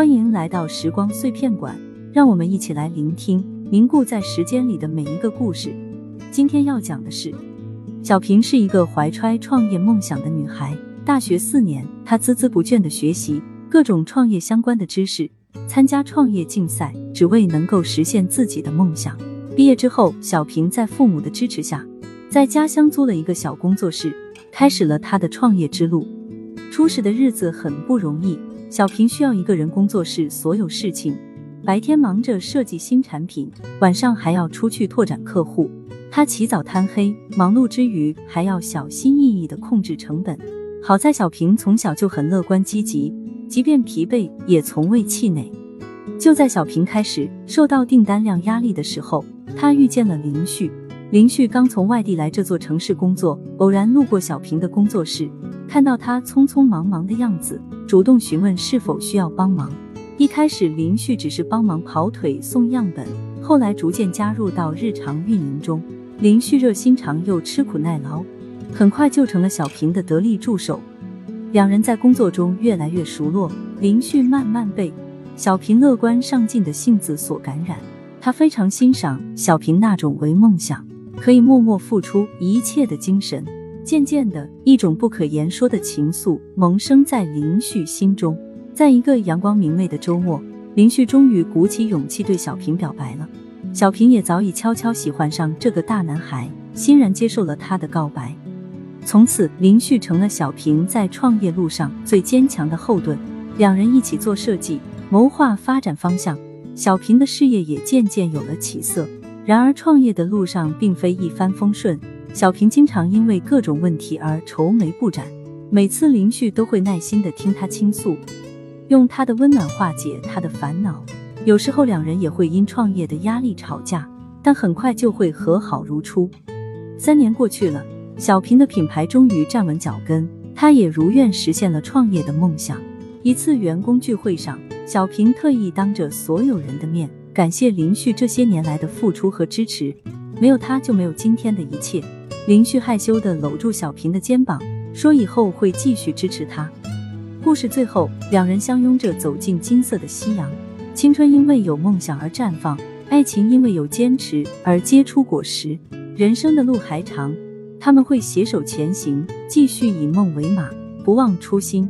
欢迎来到时光碎片馆，让我们一起来聆听凝固在时间里的每一个故事。今天要讲的是，小平是一个怀揣创业梦想的女孩。大学四年，她孜孜不倦的学习各种创业相关的知识，参加创业竞赛，只为能够实现自己的梦想。毕业之后，小平在父母的支持下，在家乡租了一个小工作室，开始了她的创业之路。初始的日子很不容易，小平需要一个人工作室所有事情，白天忙着设计新产品，晚上还要出去拓展客户。他起早贪黑，忙碌之余还要小心翼翼的控制成本。好在小平从小就很乐观积极，即便疲惫也从未气馁。就在小平开始受到订单量压力的时候，他遇见了林旭。林旭刚从外地来这座城市工作，偶然路过小平的工作室。看到他匆匆忙忙的样子，主动询问是否需要帮忙。一开始林旭只是帮忙跑腿送样本，后来逐渐加入到日常运营中。林旭热心肠又吃苦耐劳，很快就成了小平的得力助手。两人在工作中越来越熟络，林旭慢慢被小平乐观上进的性子所感染，他非常欣赏小平那种为梦想可以默默付出一切的精神。渐渐的，一种不可言说的情愫萌生在林旭心中。在一个阳光明媚的周末，林旭终于鼓起勇气对小平表白了。小平也早已悄悄喜欢上这个大男孩，欣然接受了他的告白。从此，林旭成了小平在创业路上最坚强的后盾。两人一起做设计，谋划发展方向，小平的事业也渐渐有了起色。然而，创业的路上并非一帆风顺。小平经常因为各种问题而愁眉不展，每次林旭都会耐心的听他倾诉，用他的温暖化解他的烦恼。有时候两人也会因创业的压力吵架，但很快就会和好如初。三年过去了，小平的品牌终于站稳脚跟，他也如愿实现了创业的梦想。一次员工聚会上，小平特意当着所有人的面感谢林旭这些年来的付出和支持，没有他就没有今天的一切。林旭害羞地搂住小平的肩膀，说：“以后会继续支持他。”故事最后，两人相拥着走进金色的夕阳。青春因为有梦想而绽放，爱情因为有坚持而结出果实。人生的路还长，他们会携手前行，继续以梦为马，不忘初心。